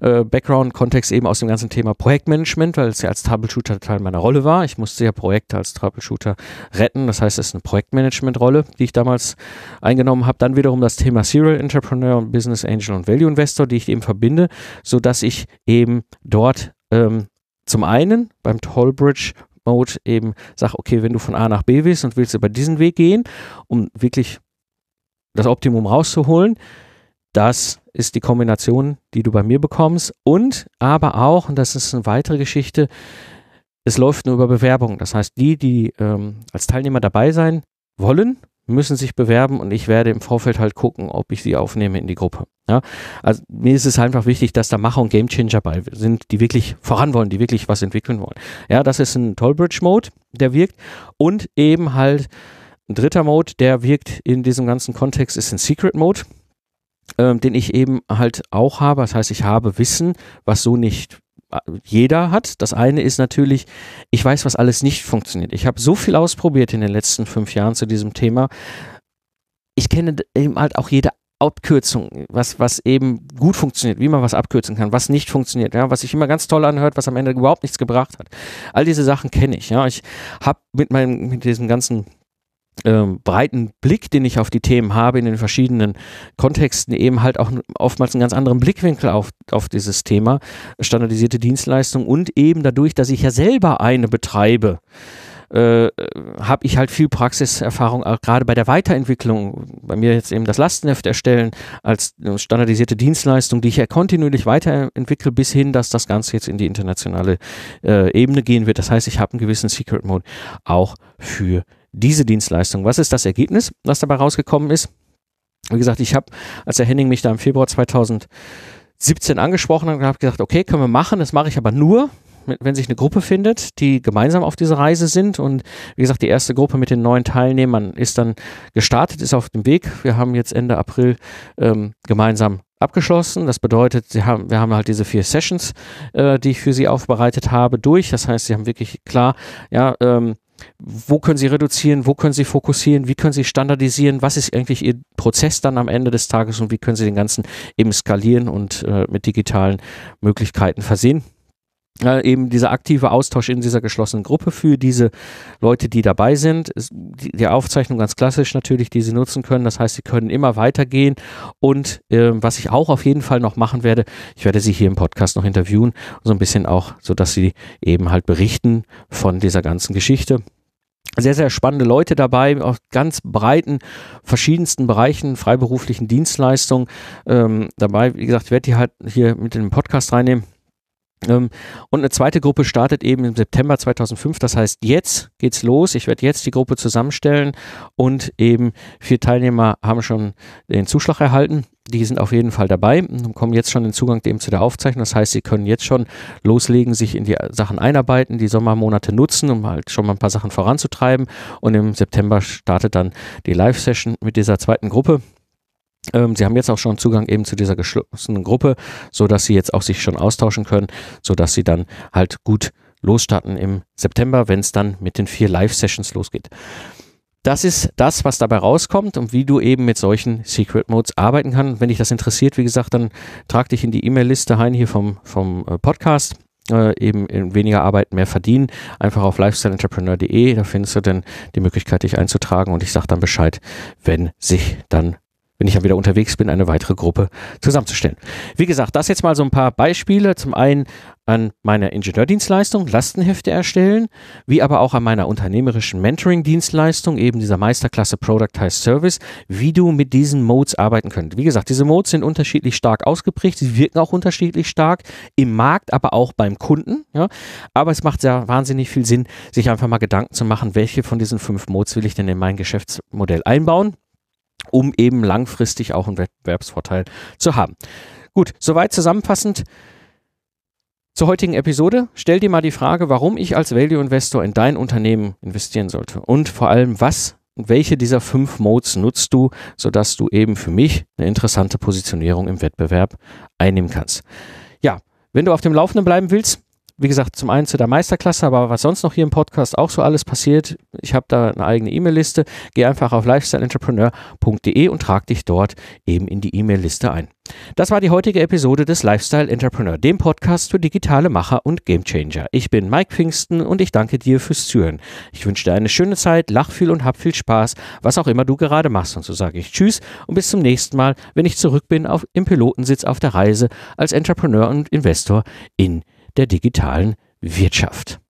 äh, Background-Kontext eben aus dem ganzen Thema Projektmanagement, weil es ja als Troubleshooter Teil meiner Rolle war. Ich musste ja Projekte als Troubleshooter retten. Das heißt, es ist eine Projektmanagement-Rolle, die ich damals eingenommen habe. Dann wiederum das Thema Serial Entrepreneur und Business Angel und Value Investor, die ich eben verbinde, sodass ich eben dort ähm, zum einen beim Tollbridge Mode eben sage, okay, wenn du von A nach B willst und willst über diesen Weg gehen, um wirklich das Optimum rauszuholen, das ist die Kombination, die du bei mir bekommst. Und aber auch, und das ist eine weitere Geschichte, es läuft nur über Bewerbung. Das heißt, die, die ähm, als Teilnehmer dabei sein wollen, müssen sich bewerben und ich werde im Vorfeld halt gucken, ob ich sie aufnehme in die Gruppe. Ja, also mir ist es einfach wichtig, dass da Macher und Gamechanger bei sind, die wirklich voran wollen, die wirklich was entwickeln wollen. Ja, das ist ein Tollbridge Mode, der wirkt und eben halt ein dritter Mode, der wirkt in diesem ganzen Kontext, ist ein Secret Mode, ähm, den ich eben halt auch habe. Das heißt, ich habe Wissen, was so nicht jeder hat. Das eine ist natürlich, ich weiß, was alles nicht funktioniert. Ich habe so viel ausprobiert in den letzten fünf Jahren zu diesem Thema. Ich kenne eben halt auch jede Abkürzung, was, was eben gut funktioniert, wie man was abkürzen kann, was nicht funktioniert, ja, was sich immer ganz toll anhört, was am Ende überhaupt nichts gebracht hat. All diese Sachen kenne ich, ja. Ich habe mit mit diesem ganzen ähm, breiten Blick, den ich auf die Themen habe in den verschiedenen Kontexten, eben halt auch oftmals einen ganz anderen Blickwinkel auf, auf dieses Thema, standardisierte Dienstleistung und eben dadurch, dass ich ja selber eine betreibe, äh, habe ich halt viel Praxiserfahrung, auch gerade bei der Weiterentwicklung. Bei mir jetzt eben das Lastenheft erstellen als standardisierte Dienstleistung, die ich ja kontinuierlich weiterentwickle, bis hin, dass das Ganze jetzt in die internationale äh, Ebene gehen wird. Das heißt, ich habe einen gewissen Secret Mode auch für diese Dienstleistung. Was ist das Ergebnis, was dabei rausgekommen ist? Wie gesagt, ich habe, als der Henning mich da im Februar 2017 angesprochen hat, habe gesagt, okay, können wir machen, das mache ich aber nur, wenn sich eine Gruppe findet, die gemeinsam auf dieser Reise sind. Und wie gesagt, die erste Gruppe mit den neuen Teilnehmern ist dann gestartet, ist auf dem Weg. Wir haben jetzt Ende April ähm, gemeinsam abgeschlossen. Das bedeutet, sie haben, wir haben halt diese vier Sessions, äh, die ich für sie aufbereitet habe, durch. Das heißt, sie haben wirklich klar, ja, ähm, wo können Sie reduzieren, wo können Sie fokussieren, wie können Sie standardisieren, was ist eigentlich Ihr Prozess dann am Ende des Tages und wie können Sie den ganzen eben skalieren und äh, mit digitalen Möglichkeiten versehen. Äh, eben dieser aktive Austausch in dieser geschlossenen Gruppe für diese Leute, die dabei sind. Die, die, Aufzeichnung ganz klassisch natürlich, die sie nutzen können. Das heißt, sie können immer weitergehen. Und äh, was ich auch auf jeden Fall noch machen werde, ich werde sie hier im Podcast noch interviewen, so ein bisschen auch, so dass sie eben halt berichten von dieser ganzen Geschichte sehr, sehr spannende Leute dabei, aus ganz breiten, verschiedensten Bereichen, freiberuflichen Dienstleistungen ähm, dabei. Wie gesagt, werde die halt hier mit in den Podcast reinnehmen. Ähm, und eine zweite Gruppe startet eben im September 2005. Das heißt, jetzt geht's los. Ich werde jetzt die Gruppe zusammenstellen und eben vier Teilnehmer haben schon den Zuschlag erhalten. Die sind auf jeden Fall dabei und kommen jetzt schon den Zugang eben zu der Aufzeichnung. Das heißt, sie können jetzt schon loslegen, sich in die Sachen einarbeiten, die Sommermonate nutzen, um halt schon mal ein paar Sachen voranzutreiben. Und im September startet dann die Live-Session mit dieser zweiten Gruppe. Ähm, sie haben jetzt auch schon Zugang eben zu dieser geschlossenen Gruppe, so dass sie jetzt auch sich schon austauschen können, so dass sie dann halt gut losstarten im September, wenn es dann mit den vier Live-Sessions losgeht. Das ist das, was dabei rauskommt und wie du eben mit solchen Secret Modes arbeiten kannst. Wenn dich das interessiert, wie gesagt, dann trag dich in die E-Mail-Liste ein hier vom, vom äh, Podcast. Äh, eben in weniger Arbeit mehr verdienen. Einfach auf lifestyleentrepreneur.de, da findest du dann die Möglichkeit, dich einzutragen und ich sage dann Bescheid, wenn sich dann wenn ich dann wieder unterwegs bin, eine weitere Gruppe zusammenzustellen. Wie gesagt, das jetzt mal so ein paar Beispiele. Zum einen an meiner Ingenieurdienstleistung, Lastenhefte erstellen, wie aber auch an meiner unternehmerischen Mentoring-Dienstleistung, eben dieser Meisterklasse Productized Service, wie du mit diesen Modes arbeiten könnt. Wie gesagt, diese Modes sind unterschiedlich stark ausgeprägt, sie wirken auch unterschiedlich stark im Markt, aber auch beim Kunden. Ja? Aber es macht sehr wahnsinnig viel Sinn, sich einfach mal Gedanken zu machen, welche von diesen fünf Modes will ich denn in mein Geschäftsmodell einbauen um eben langfristig auch einen Wettbewerbsvorteil zu haben. Gut, soweit zusammenfassend zur heutigen Episode. Stell dir mal die Frage, warum ich als Value Investor in dein Unternehmen investieren sollte und vor allem, was und welche dieser fünf Modes nutzt du, sodass du eben für mich eine interessante Positionierung im Wettbewerb einnehmen kannst. Ja, wenn du auf dem Laufenden bleiben willst, wie gesagt, zum einen zu der Meisterklasse, aber was sonst noch hier im Podcast auch so alles passiert, ich habe da eine eigene E-Mail-Liste. Geh einfach auf lifestyleentrepreneur.de und trag dich dort eben in die E-Mail-Liste ein. Das war die heutige Episode des Lifestyle Entrepreneur, dem Podcast für digitale Macher und Gamechanger. Ich bin Mike Pfingsten und ich danke dir fürs Zuhören. Ich wünsche dir eine schöne Zeit, lach viel und hab viel Spaß, was auch immer du gerade machst. Und so sage ich Tschüss und bis zum nächsten Mal, wenn ich zurück bin auf, im Pilotensitz auf der Reise als Entrepreneur und Investor in der digitalen Wirtschaft.